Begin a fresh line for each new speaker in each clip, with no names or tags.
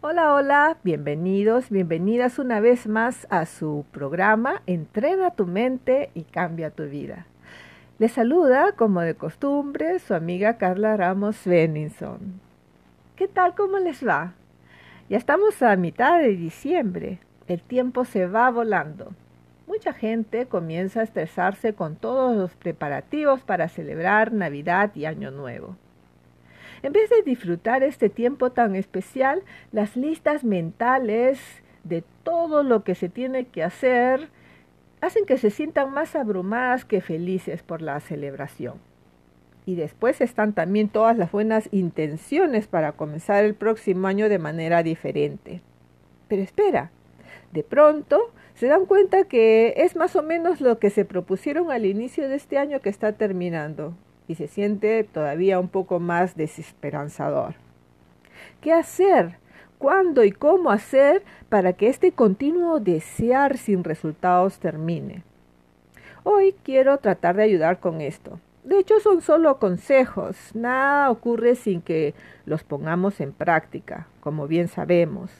Hola, hola, bienvenidos, bienvenidas una vez más a su programa Entrena tu mente y cambia tu vida. Les saluda, como de costumbre, su amiga Carla Ramos Sveninson. ¿Qué tal? ¿Cómo les va? Ya estamos a mitad de diciembre. El tiempo se va volando. Mucha gente comienza a estresarse con todos los preparativos para celebrar Navidad y Año Nuevo. En vez de disfrutar este tiempo tan especial, las listas mentales de todo lo que se tiene que hacer hacen que se sientan más abrumadas que felices por la celebración. Y después están también todas las buenas intenciones para comenzar el próximo año de manera diferente. Pero espera, de pronto se dan cuenta que es más o menos lo que se propusieron al inicio de este año que está terminando y se siente todavía un poco más desesperanzador. ¿Qué hacer? ¿Cuándo y cómo hacer para que este continuo desear sin resultados termine? Hoy quiero tratar de ayudar con esto. De hecho, son solo consejos. Nada ocurre sin que los pongamos en práctica, como bien sabemos.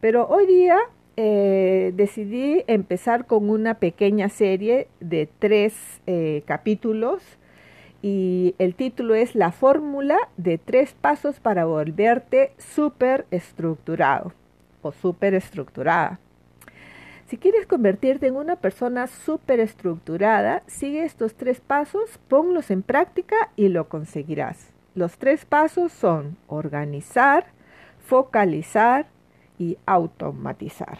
Pero hoy día eh, decidí empezar con una pequeña serie de tres eh, capítulos y el título es La fórmula de tres pasos para volverte súper estructurado o súper estructurada. Si quieres convertirte en una persona súper estructurada, sigue estos tres pasos, ponlos en práctica y lo conseguirás. Los tres pasos son organizar, focalizar y automatizar.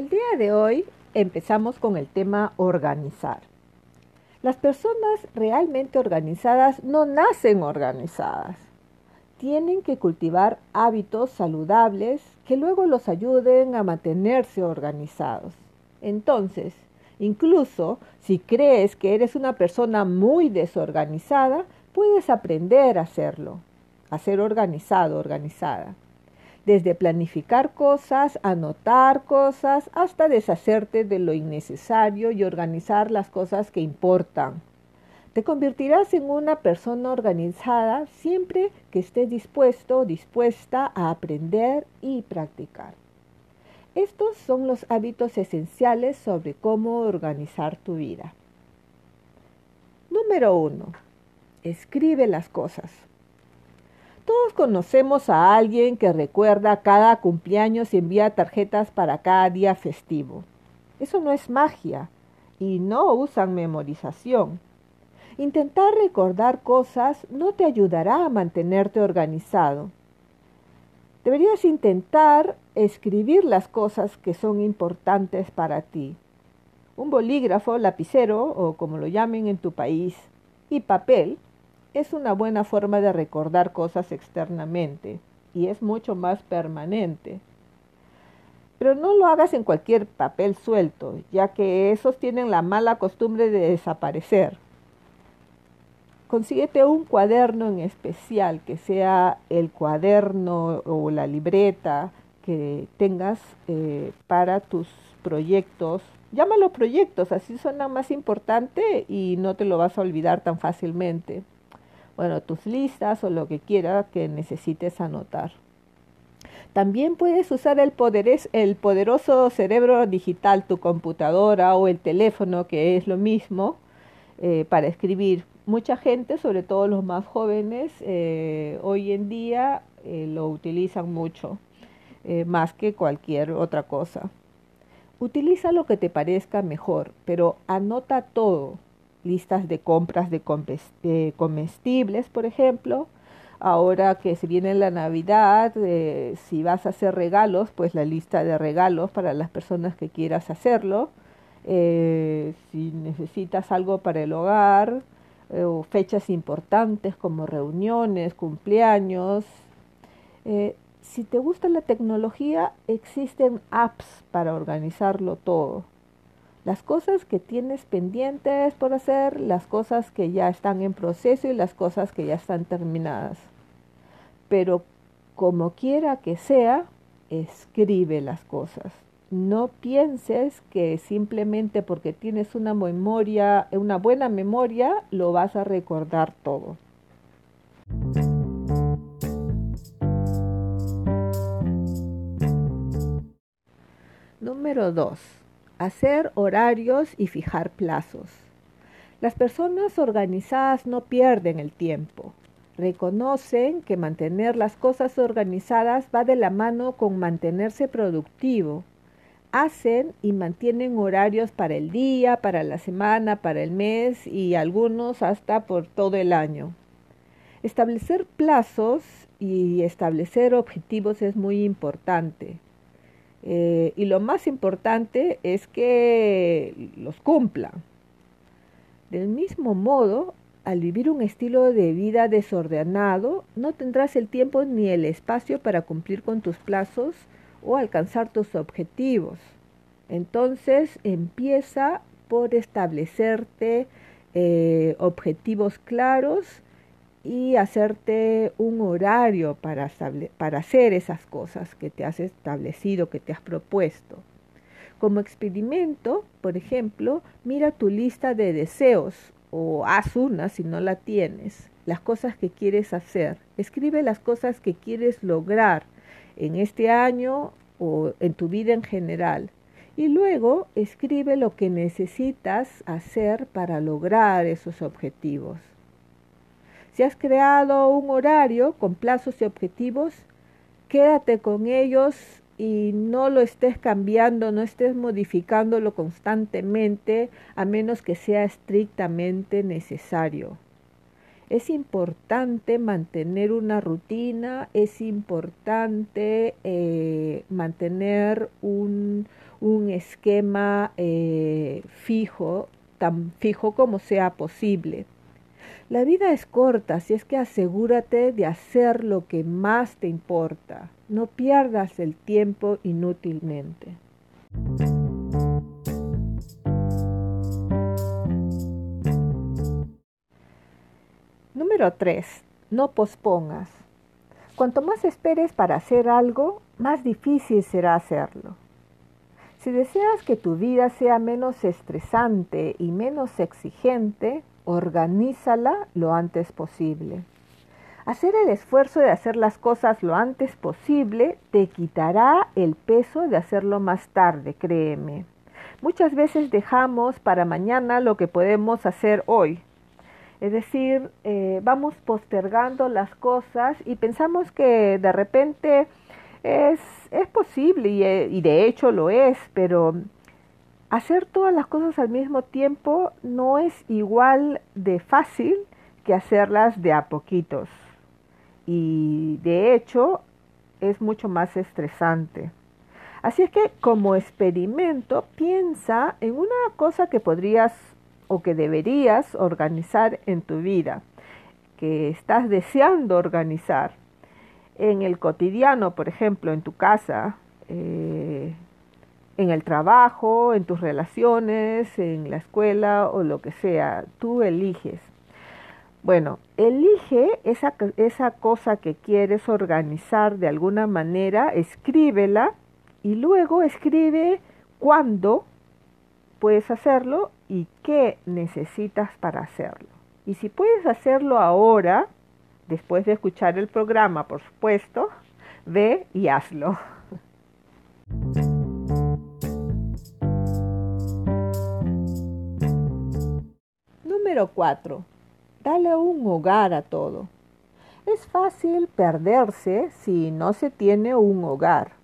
El día de hoy empezamos con el tema organizar. Las personas realmente organizadas no nacen organizadas. Tienen que cultivar hábitos saludables que luego los ayuden a mantenerse organizados. Entonces, incluso si crees que eres una persona muy desorganizada, puedes aprender a hacerlo, a ser organizado, organizada desde planificar cosas, anotar cosas, hasta deshacerte de lo innecesario y organizar las cosas que importan. Te convertirás en una persona organizada siempre que estés dispuesto o dispuesta a aprender y practicar. Estos son los hábitos esenciales sobre cómo organizar tu vida. Número 1. Escribe las cosas. Todos conocemos a alguien que recuerda cada cumpleaños y envía tarjetas para cada día festivo. Eso no es magia y no usan memorización. Intentar recordar cosas no te ayudará a mantenerte organizado. Deberías intentar escribir las cosas que son importantes para ti. Un bolígrafo, lapicero o como lo llamen en tu país, y papel es una buena forma de recordar cosas externamente y es mucho más permanente. Pero no lo hagas en cualquier papel suelto, ya que esos tienen la mala costumbre de desaparecer. Consíguete un cuaderno en especial, que sea el cuaderno o la libreta que tengas eh, para tus proyectos. Llámalo proyectos, así suena más importante y no te lo vas a olvidar tan fácilmente bueno, tus listas o lo que quiera que necesites anotar. También puedes usar el, el poderoso cerebro digital, tu computadora o el teléfono, que es lo mismo, eh, para escribir. Mucha gente, sobre todo los más jóvenes, eh, hoy en día eh, lo utilizan mucho, más que cualquier otra cosa. Utiliza lo que te parezca mejor, pero anota todo, listas de compras de comestibles, por ejemplo. Ahora que se viene la Navidad, eh, si vas a hacer regalos, pues la lista de regalos para las personas que quieras hacerlo. Eh, si necesitas algo para el hogar, eh, o fechas importantes como reuniones, cumpleaños, si te gusta la tecnología, existen apps para organizarlo todo. Las cosas que tienes pendientes por hacer, las cosas que ya están en proceso y las cosas que ya están terminadas. Pero como quiera que sea, escribe las cosas. No pienses que simplemente porque tienes una memoria, una buena memoria, lo vas a recordar todo. Número 2. Hacer horarios y fijar plazos. Las personas organizadas no pierden el tiempo. Reconocen que mantener las cosas organizadas va de la mano con mantenerse productivo. Hacen y mantienen horarios para el día, para la semana, para el mes y algunos hasta por todo el año. Establecer plazos y establecer objetivos es muy importante. Eh, y lo más importante es que los cumplan. Del mismo modo, al vivir un estilo de vida desordenado, no tendrás el tiempo ni el espacio para cumplir con tus plazos o alcanzar tus objetivos. Entonces empieza por establecerte eh, objetivos claros y hacerte un horario para, para hacer esas cosas que te has establecido, que te has propuesto. Como experimento, por ejemplo, mira tu lista de deseos o haz una si no la tienes, las cosas que quieres hacer. Escribe las cosas que quieres lograr en este año o en tu vida en general. Y luego escribe lo que necesitas hacer para lograr esos objetivos. Si has creado un horario con plazos y objetivos, quédate con ellos y no lo estés cambiando, no estés modificándolo constantemente a menos que sea estrictamente necesario. Es importante mantener una rutina, es importante eh, mantener un, esquema eh, fijo, tan fijo como sea posible. La vida es corta, así es que asegúrate de hacer lo que más te importa. No pierdas el tiempo inútilmente. Número 3. No pospongas. Cuanto más esperes para hacer algo, más difícil será hacerlo. Si deseas que tu vida sea menos estresante y menos exigente, organízala lo antes posible. Hacer el esfuerzo de hacer las cosas lo antes posible te quitará el peso de hacerlo más tarde, créeme. Muchas veces dejamos para mañana lo que podemos hacer hoy. Es decir, eh, vamos postergando las cosas y pensamos que de repente es, es posible y, eh, y de hecho lo es, pero hacer todas las cosas al mismo tiempo no es igual de fácil que hacerlas de a poquitos. Y de hecho es mucho más estresante. Así es que como experimento piensa en una cosa que podrías o que deberías organizar en tu vida, que estás deseando organizar. En el cotidiano, por ejemplo, en tu casa, eh, en el trabajo, en tus relaciones, en la escuela o lo que sea. Tú eliges. Bueno, elige esa, esa cosa que quieres organizar de alguna manera, escríbela y luego escribe cuándo puedes hacerlo y qué necesitas para hacerlo. Y si puedes hacerlo ahora, después de escuchar el programa, por supuesto, ve y hazlo. Número 4. Dale un hogar a todo. Es fácil perderse si no se tiene un hogar.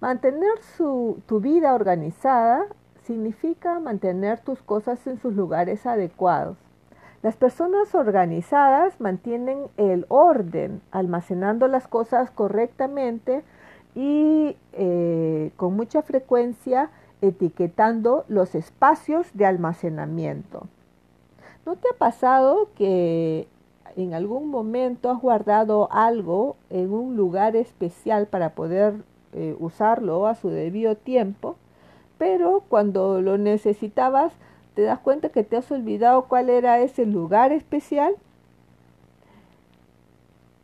Mantener tu vida organizada significa mantener tus cosas en sus lugares adecuados. Las personas organizadas mantienen el orden, almacenando las cosas correctamente y eh, con mucha frecuencia etiquetando los espacios de almacenamiento. ¿No te ha pasado que en algún momento has guardado algo en un lugar especial para poder eh, usarlo a su debido tiempo, pero cuando lo necesitabas te das cuenta que te has olvidado cuál era ese lugar especial.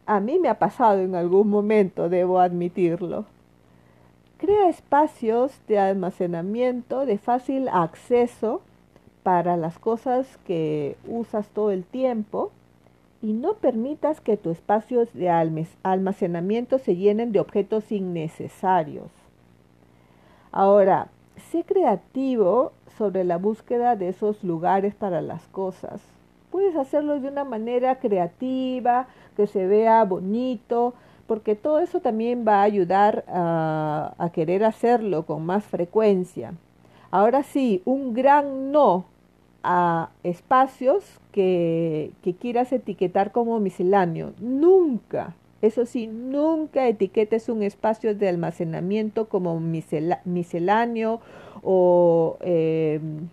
A mí me ha pasado en algún momento, debo admitirlo. Crea espacios de almacenamiento de fácil acceso para las cosas que usas todo el tiempo y no permitas que tus espacios de almacenamiento se llenen de objetos innecesarios. Ahora, sé creativo sobre la búsqueda de esos lugares para las cosas. Puedes hacerlo de una manera creativa, que se vea bonito, porque todo eso también va a ayudar a, a querer hacerlo con más frecuencia. Ahora sí, un gran no a espacios que, quieras etiquetar como misceláneo. Nunca, eso sí, nunca etiquetes un espacio de almacenamiento como misceláneo o em,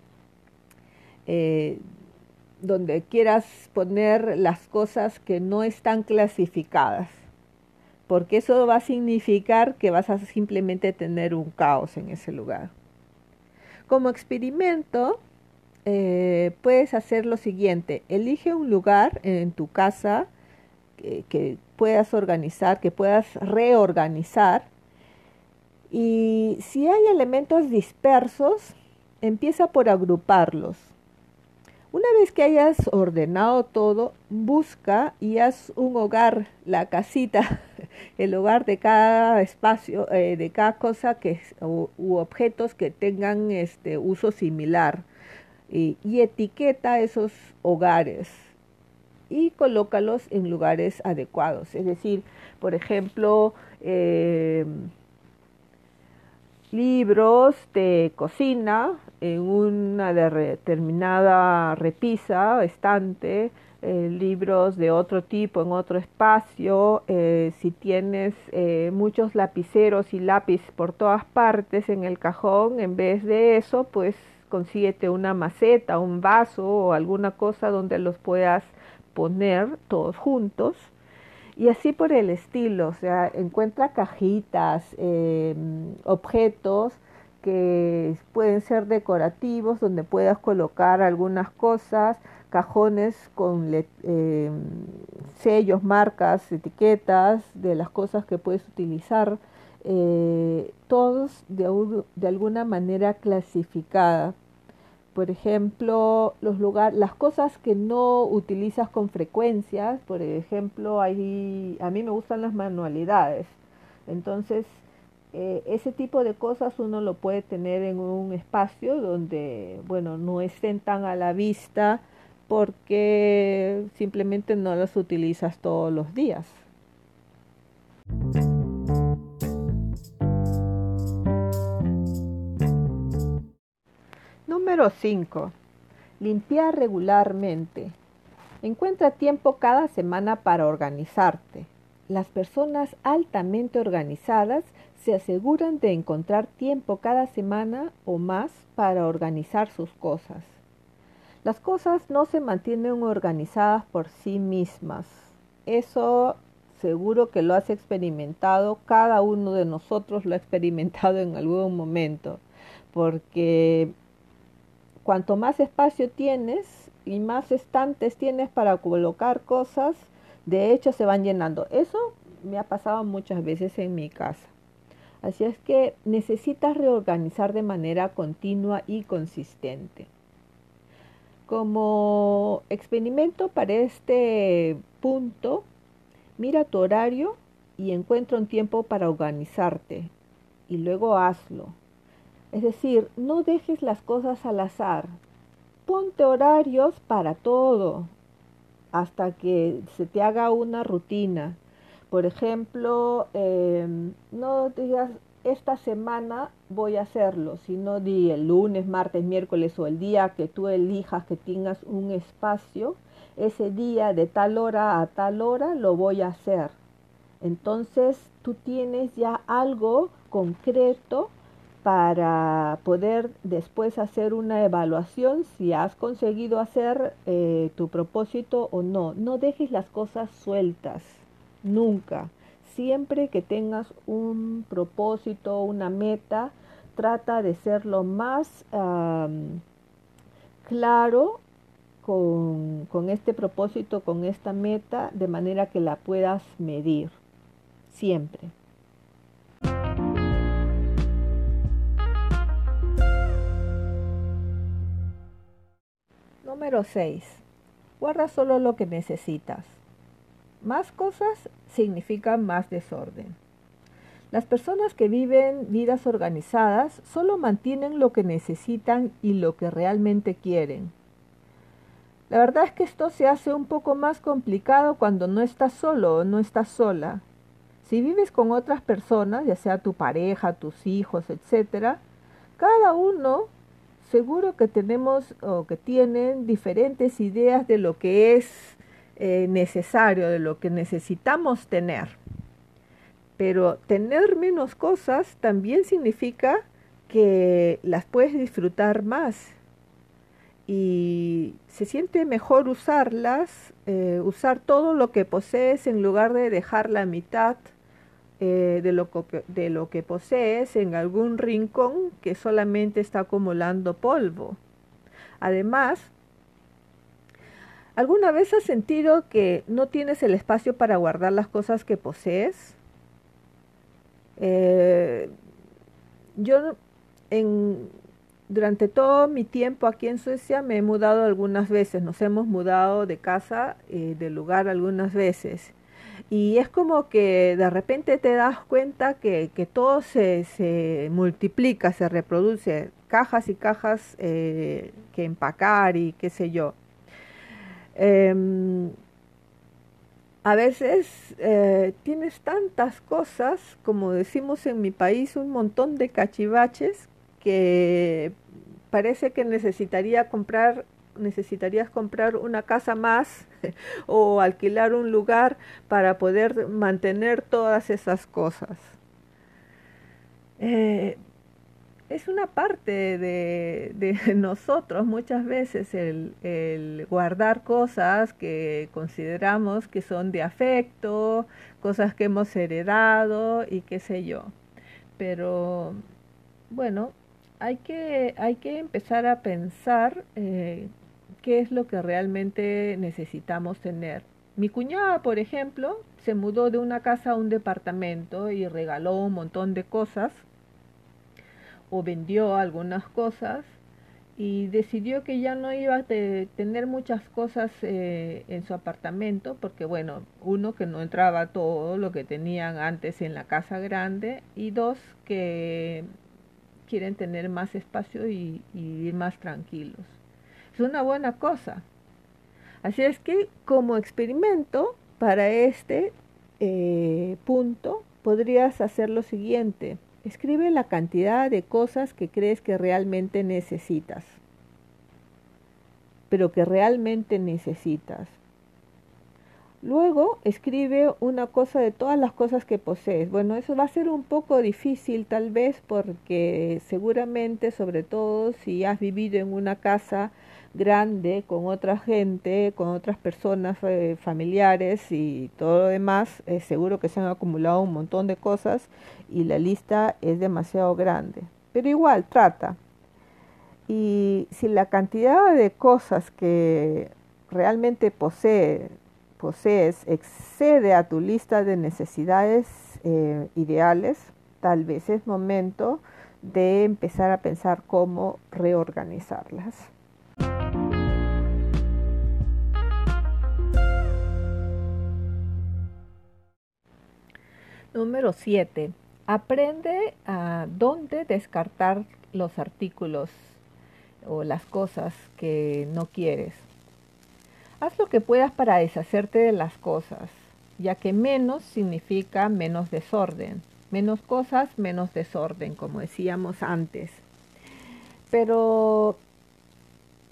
eh, donde quieras poner las cosas que no están clasificadas, porque eso va a significar que vas a simplemente tener un caos en ese lugar. Como experimento, eh, puedes hacer lo siguiente, elige un lugar en tu casa que, puedas organizar, que puedas reorganizar. Y si hay elementos dispersos, empieza por agruparlos. Una vez que hayas ordenado todo, busca y haz un hogar, la casita, el hogar de cada espacio, eh, de cada cosa que, u, objetos que tengan este uso similar y, etiqueta esos hogares y colócalos en lugares adecuados. Es decir, por ejemplo, em, libros de cocina en una determinada repisa, estante, eh, libros de otro tipo en otro espacio, eh, si tienes eh, muchos lapiceros y lápiz por todas partes en el cajón, en vez de eso, pues consíguete una maceta, un vaso o alguna cosa donde los puedas poner todos juntos. Y así por el estilo, o sea, encuentra cajitas, em, objetos que pueden ser decorativos, donde puedas colocar algunas cosas, cajones con em, sellos, marcas, etiquetas de las cosas que puedes utilizar eh, todos de, de, alguna manera clasificada. Por ejemplo, los lugares, las cosas que no utilizas con frecuencia, por ejemplo, a mí me gustan las manualidades. Entonces, eh, ese tipo de cosas uno lo puede tener en un espacio donde, bueno, no estén tan a la vista porque simplemente no las utilizas todos los días. Número 5. Limpiar regularmente. Encuentra tiempo cada semana para organizarte. Las personas altamente organizadas se aseguran de encontrar tiempo cada semana o más para organizar sus cosas. Las cosas no se mantienen organizadas por sí mismas. Eso seguro que lo has experimentado, cada uno de nosotros lo ha experimentado en algún momento, porque cuanto más espacio tienes y más estantes tienes para colocar cosas, de hecho se van llenando. Eso me ha pasado muchas veces en mi casa. Así es que necesitas reorganizar de manera continua y consistente. Como experimento para este punto, mira tu horario y encuentra un tiempo para organizarte y luego hazlo. Es decir, no dejes las cosas al azar. Ponte horarios para todo hasta que se te haga una rutina. Por ejemplo, em, no digas esta semana voy a hacerlo, sino di el lunes, martes, miércoles o el día que tú elijas que tengas un espacio, ese día de tal hora a tal hora lo voy a hacer. Entonces tú tienes ya algo concreto para poder después hacer una evaluación si has conseguido hacer eh, tu propósito o no. No dejes las cosas sueltas, nunca. Siempre que tengas un propósito, una meta, trata de ser lo más claro con, con este propósito, con esta meta, de manera que la puedas medir. Siempre. Número 6. Guarda solo lo que necesitas. Más cosas significan más desorden. Las personas que viven vidas organizadas solo mantienen lo que necesitan y lo que realmente quieren. La verdad es que esto se hace un poco más complicado cuando no estás solo o no estás sola. Si vives con otras personas, ya sea tu pareja, tus hijos, etc., cada uno seguro que tenemos o que tienen diferentes ideas de lo que es eh, necesario, de lo que necesitamos tener. Pero tener menos cosas también significa que las puedes disfrutar más y se siente mejor usarlas, eh, usar todo lo que posees en lugar de dejar la mitad eh, de, lo que, de lo que posees en algún rincón que solamente está acumulando polvo. Además, ¿alguna vez has sentido que no tienes el espacio para guardar las cosas que posees? Eh, yo en, durante todo mi tiempo aquí en Suecia me he mudado algunas veces, nos hemos mudado de casa, eh, de lugar algunas veces. Y es como que de repente te das cuenta que, todo se, multiplica, se reproduce, cajas y cajas eh, que empacar y qué sé yo. Em, a veces eh, tienes tantas cosas, como decimos en mi país, un montón de cachivaches que parece que necesitaría comprar necesitarías comprar una casa más o alquilar un lugar para poder mantener todas esas cosas. Eh, es una parte de, nosotros muchas veces el, guardar cosas que consideramos que son de afecto, cosas que hemos heredado y qué sé yo. Pero bueno, hay que, hay que empezar a pensar eh, qué es lo que realmente necesitamos tener. Mi cuñada, por ejemplo, se mudó de una casa a un departamento y regaló un montón de cosas o vendió algunas cosas y decidió que ya no iba a tener muchas cosas eh, en su apartamento porque bueno, uno que no entraba todo lo que tenían antes en la casa grande y dos que quieren tener más espacio y, y ir más tranquilos es una buena cosa. Así es que como experimento para este eh, punto podrías hacer lo siguiente. Escribe la cantidad de cosas que crees que realmente necesitas, pero que realmente necesitas. Luego escribe una cosa de todas las cosas que posees. Bueno, eso va a ser un poco difícil tal vez porque seguramente, sobre todo si has vivido en una casa grande con otra gente, con otras personas eh, familiares y todo lo demás, es seguro que se han acumulado un montón de cosas y la lista es demasiado grande. Pero igual, trata. Y si la cantidad de cosas que realmente posee, posees excede a tu lista de necesidades eh, ideales, tal vez es momento de empezar a pensar cómo reorganizarlas. Número 7. Aprende a dónde descartar los artículos o las cosas que no quieres. Haz lo que puedas para deshacerte de las cosas, ya que menos significa menos desorden. Menos cosas, menos desorden, como decíamos antes. Pero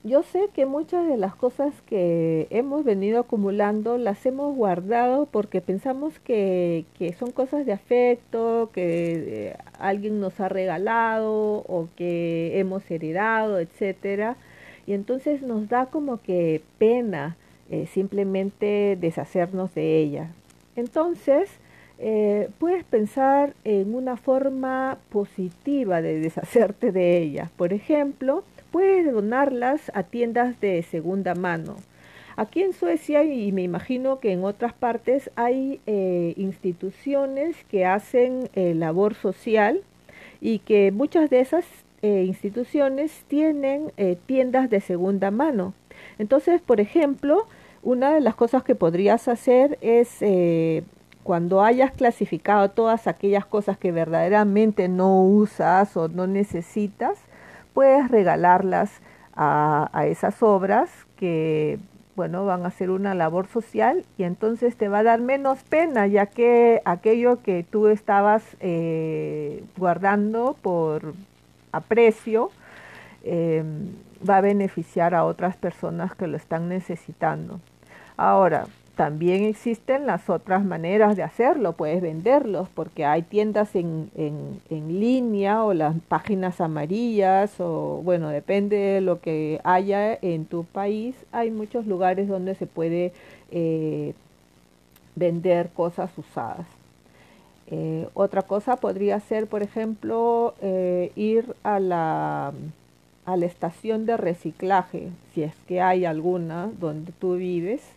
yo sé que muchas de las cosas que hemos venido acumulando las hemos guardado porque pensamos que, que son cosas de afecto, que eh, alguien nos ha regalado o que hemos heredado, etcétera. Y entonces nos da como que pena eh, simplemente deshacernos de ella. Entonces, eh, puedes pensar en una forma positiva de deshacerte de ella. Por ejemplo, puedes donarlas a tiendas de segunda mano. Aquí en Suecia y me imagino que en otras partes hay eh, instituciones que hacen eh, labor social y que muchas de esas eh, instituciones tienen tiendas de segunda mano. Entonces, por ejemplo, una de las cosas que podrías hacer es cuando hayas clasificado todas aquellas cosas que verdaderamente no usas o no necesitas, puedes regalarlas a, esas obras que bueno, van a hacer una labor social y entonces te va a dar menos pena, ya que aquello que tú estabas eh, guardando por aprecio em, va a beneficiar a otras personas que lo están necesitando. Ahora, también existen las otras maneras de hacerlo, puedes venderlos porque hay tiendas en, en, en, línea o las páginas amarillas o bueno, depende de lo que haya en tu país, hay muchos lugares donde se puede eh, vender cosas usadas. Eh, otra cosa podría ser, por ejemplo, eh, ir a la, a la estación de reciclaje, si es que hay alguna donde tú vives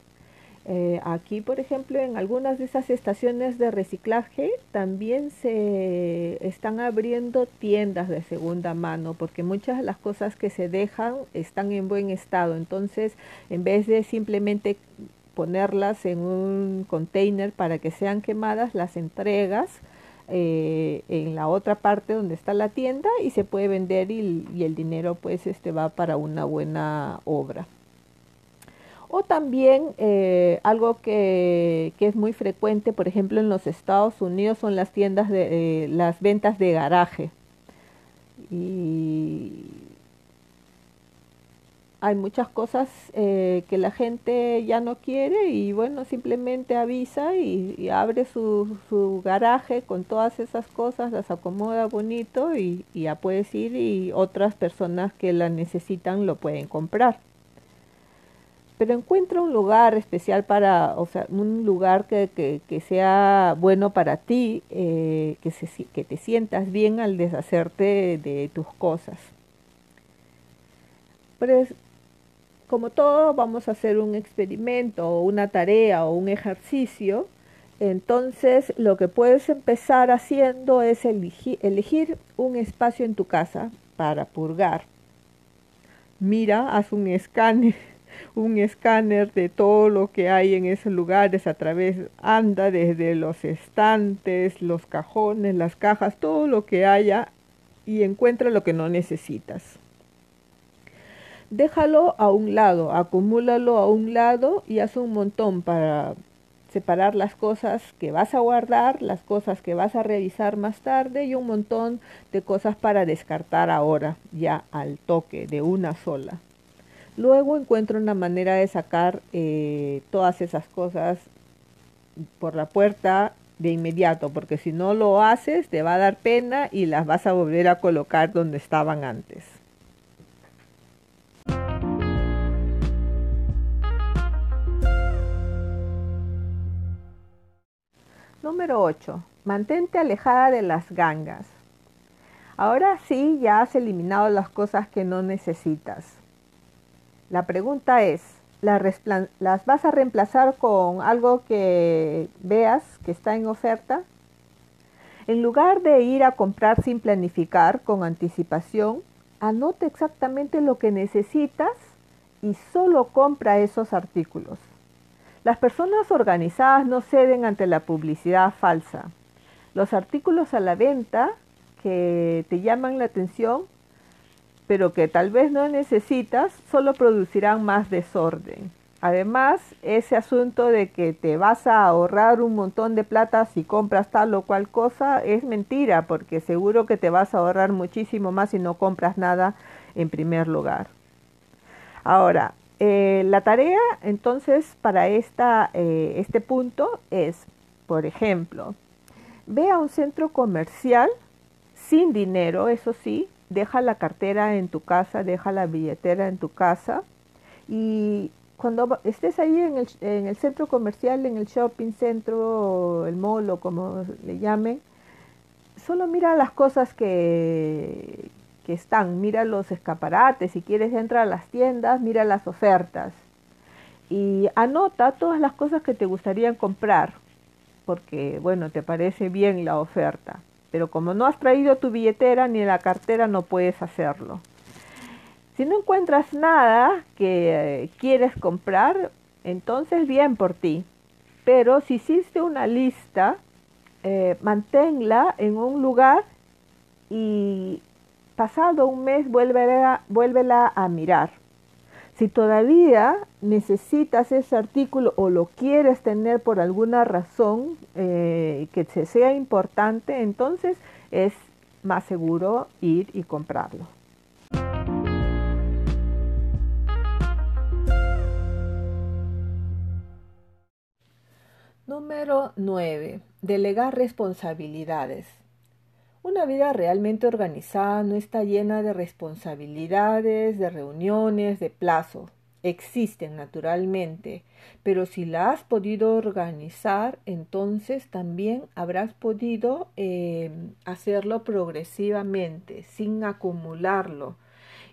eh, aquí, por ejemplo, en algunas de esas estaciones de reciclaje también se están abriendo tiendas de segunda mano porque muchas de las cosas que se dejan están en buen estado. Entonces, en vez de simplemente ponerlas en un container para que sean quemadas, las entregas eh, en la otra parte donde está la tienda y se puede vender y, y el dinero pues este va para una buena obra. O también eh, algo que, es muy frecuente, por ejemplo, en los Estados Unidos son las tiendas de eh, las ventas de garaje. Y hay muchas cosas eh, que la gente ya no quiere y bueno, simplemente avisa y, abre su, su, garaje con todas esas cosas, las acomoda bonito y, y ya puedes ir y otras personas que la necesitan lo pueden comprar pero encuentra un lugar especial para, o sea, un lugar que, que, sea bueno para ti, eh, que, se, que te sientas bien al deshacerte de, tus cosas. Pero como todo, vamos a hacer un experimento o una tarea o un ejercicio. Entonces, lo que puedes empezar haciendo es elegir un espacio en tu casa para purgar. Mira, haz un escáner un escáner de todo lo que hay en esos lugares a través, anda desde los estantes, los cajones, las cajas, todo lo que haya y encuentra lo que no necesitas. Déjalo a un lado, acumúlalo a un lado y haz un montón para separar las cosas que vas a guardar, las cosas que vas a revisar más tarde y un montón de cosas para descartar ahora, ya al toque, de una sola. Luego encuentro una manera de sacar eh, todas esas cosas por la puerta de inmediato, porque si no lo haces te va a dar pena y las vas a volver a colocar donde estaban antes. Número 8. Mantente alejada de las gangas. Ahora sí, ya has eliminado las cosas que no necesitas. La pregunta es, ¿las, vas a reemplazar con algo que veas que está en oferta? En lugar de ir a comprar sin planificar, con anticipación, anota exactamente lo que necesitas y solo compra esos artículos. Las personas organizadas no ceden ante la publicidad falsa. Los artículos a la venta que te llaman la atención pero que tal vez no necesitas, solo producirán más desorden. Además, ese asunto de que te vas a ahorrar un montón de plata si compras tal o cual cosa es mentira, porque seguro que te vas a ahorrar muchísimo más si no compras nada en primer lugar. Ahora, eh, la tarea entonces para esta, eh, este punto es, por ejemplo, ve a un centro comercial sin dinero, eso sí, deja la cartera en tu casa, deja la billetera en tu casa y cuando estés ahí en el, en el centro comercial, en el shopping centro, el mall o como le llamen, solo mira las cosas que, que están, mira los escaparates, si quieres entrar a las tiendas, mira las ofertas y anota todas las cosas que te gustaría comprar, porque bueno, te parece bien la oferta, pero como no has traído tu billetera ni la cartera no puedes hacerlo. Si no encuentras nada que eh, quieres comprar, entonces bien por ti. Pero si hiciste una lista, eh, manténla en un lugar y pasado un mes vuélvela, vuélvela a mirar. Si todavía necesitas ese artículo o lo quieres tener por alguna razón eh, que sea importante, entonces es más seguro ir y comprarlo. Número 9. Delegar responsabilidades. Una vida realmente organizada no está llena de responsabilidades, de reuniones, de plazo. Existen naturalmente, pero si la has podido organizar, entonces también habrás podido eh, hacerlo progresivamente, sin acumularlo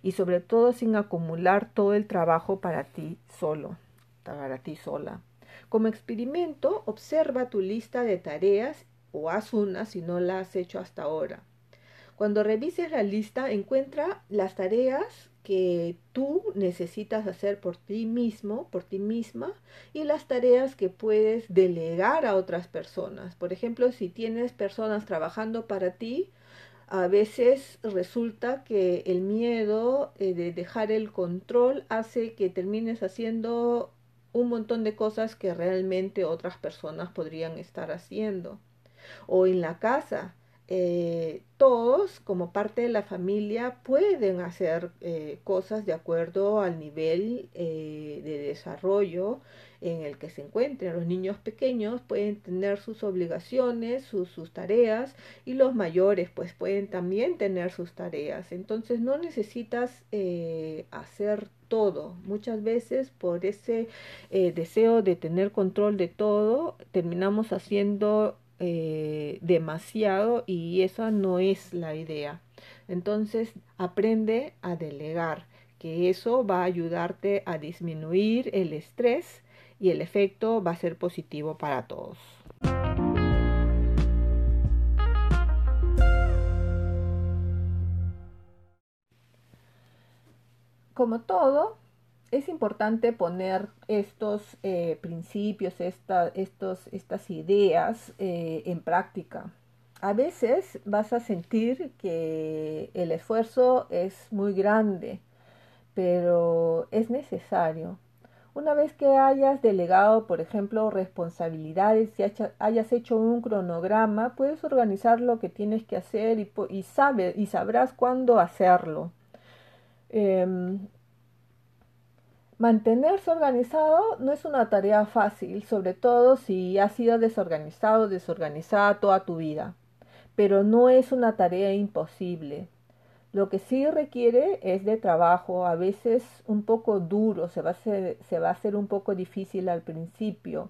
y sobre todo sin acumular todo el trabajo para ti solo, para ti sola. Como experimento, observa tu lista de tareas o haz una si no la has hecho hasta ahora. Cuando revises la lista, encuentra las tareas que tú necesitas hacer por ti mismo, por ti misma, y las tareas que puedes delegar a otras personas. Por ejemplo, si tienes personas trabajando para ti, a veces resulta que el miedo eh, de dejar el control hace que termines haciendo un montón de cosas que realmente otras personas podrían estar haciendo o en la casa. Eh, todos como parte de la familia pueden hacer eh, cosas de acuerdo al nivel eh, de desarrollo en el que se encuentren. Los niños pequeños pueden tener sus obligaciones, sus, sus tareas y los mayores pues pueden también tener sus tareas. Entonces no necesitas hacer todo. Muchas veces por ese deseo de tener control de todo terminamos haciendo eh, demasiado y esa no es la idea. Entonces aprende a delegar, que eso va a ayudarte a disminuir el estrés y el efecto va a ser positivo para todos. Como todo, es importante poner estos eh, principios, estos, estas ideas eh, en práctica. A veces vas a sentir que el esfuerzo es muy grande, pero es necesario. Una vez que hayas delegado, por ejemplo, responsabilidades y hayas hecho un cronograma, puedes organizar lo que tienes que hacer y, y, y sabrás cuándo hacerlo. Em, Mantenerse organizado no es una tarea fácil, sobre todo si has sido desorganizado, desorganizada toda tu vida, pero no es una tarea imposible. Lo que sí requiere es de trabajo, a veces un poco duro, se va a hacer, se va a hacer un poco difícil al principio,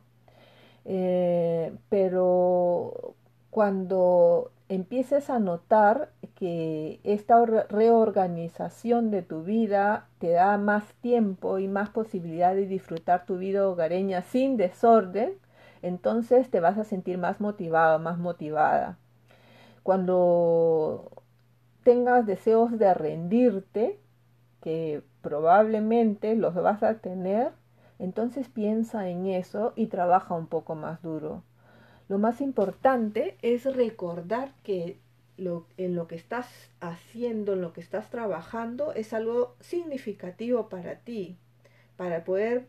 eh, pero cuando empieces a notar que esta reorganización de tu vida te da más tiempo y más posibilidad de disfrutar tu vida hogareña sin desorden, entonces te vas a sentir más motivado, más motivada. Cuando tengas deseos de rendirte, que probablemente los vas a tener, entonces piensa en eso y trabaja un poco más duro. Lo más importante es recordar que lo, en lo que estás haciendo, en lo que estás trabajando, es algo significativo para ti, para poder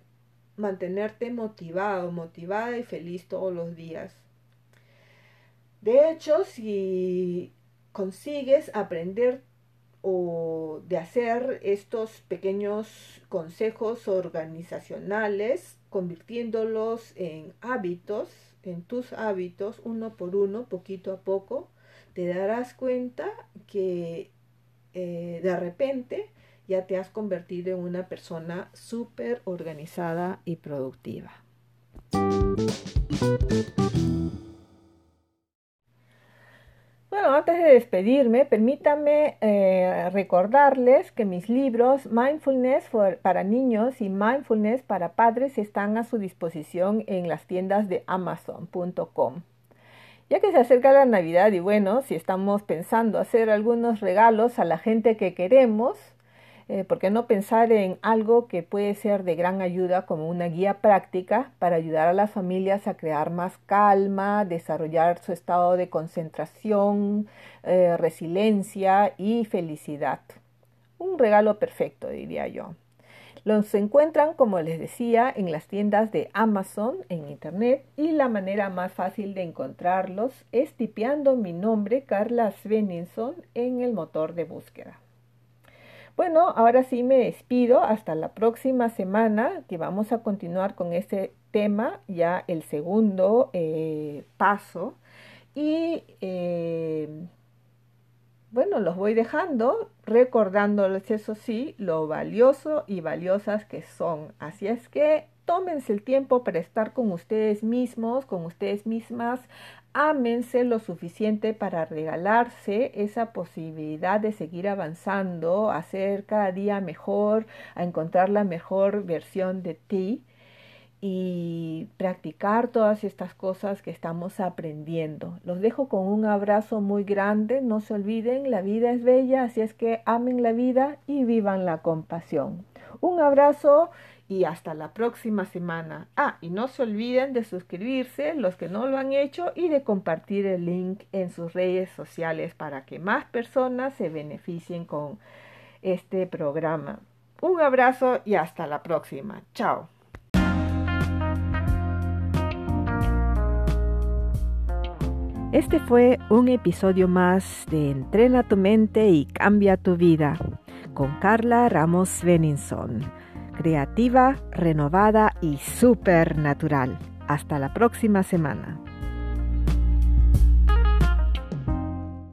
mantenerte motivado, motivada y feliz todos los días. De hecho, si consigues aprender o de hacer estos pequeños consejos organizacionales, convirtiéndolos en hábitos, en tus hábitos, uno por uno, poquito a poco, te darás cuenta que eh, de repente ya te has convertido en una persona súper organizada y productiva. Bueno, antes de despedirme, permítanme eh, recordarles que mis libros Mindfulness para niños y Mindfulness para padres están a su disposición en las tiendas de amazon.com. Ya que se acerca la Navidad y bueno, si estamos pensando hacer algunos regalos a la gente que queremos, eh, ¿por qué no pensar en algo que puede ser de gran ayuda como una guía práctica para ayudar a las familias a crear más calma, desarrollar su estado de concentración, eh, resiliencia y felicidad? Un regalo perfecto, diría yo. Los encuentran, como les decía, en las tiendas de Amazon en Internet y la manera más fácil de encontrarlos es tipeando mi nombre, Carla Sveninson, en el motor de búsqueda. Bueno, ahora sí me despido hasta la próxima semana que vamos a continuar con este tema, ya el segundo eh, paso. Y eh, bueno, los voy dejando recordándoles, eso sí, lo valioso y valiosas que son. Así es que tómense el tiempo para estar con ustedes mismos, con ustedes mismas, ámense lo suficiente para regalarse esa posibilidad de seguir avanzando, a ser cada día mejor, a encontrar la mejor versión de ti y practicar todas estas cosas que estamos aprendiendo. Los dejo con un abrazo muy grande, no se olviden, la vida es bella, así es que amen la vida y vivan la compasión. Un abrazo y hasta la próxima semana. Ah, y no se olviden de suscribirse los que no lo han hecho y de compartir el link en sus redes sociales para que más personas se beneficien con este programa. Un abrazo y hasta la próxima. Chao. Este fue un episodio más de Entrena tu mente y cambia tu vida con Carla Ramos Beninson creativa, renovada y supernatural. Hasta la próxima semana.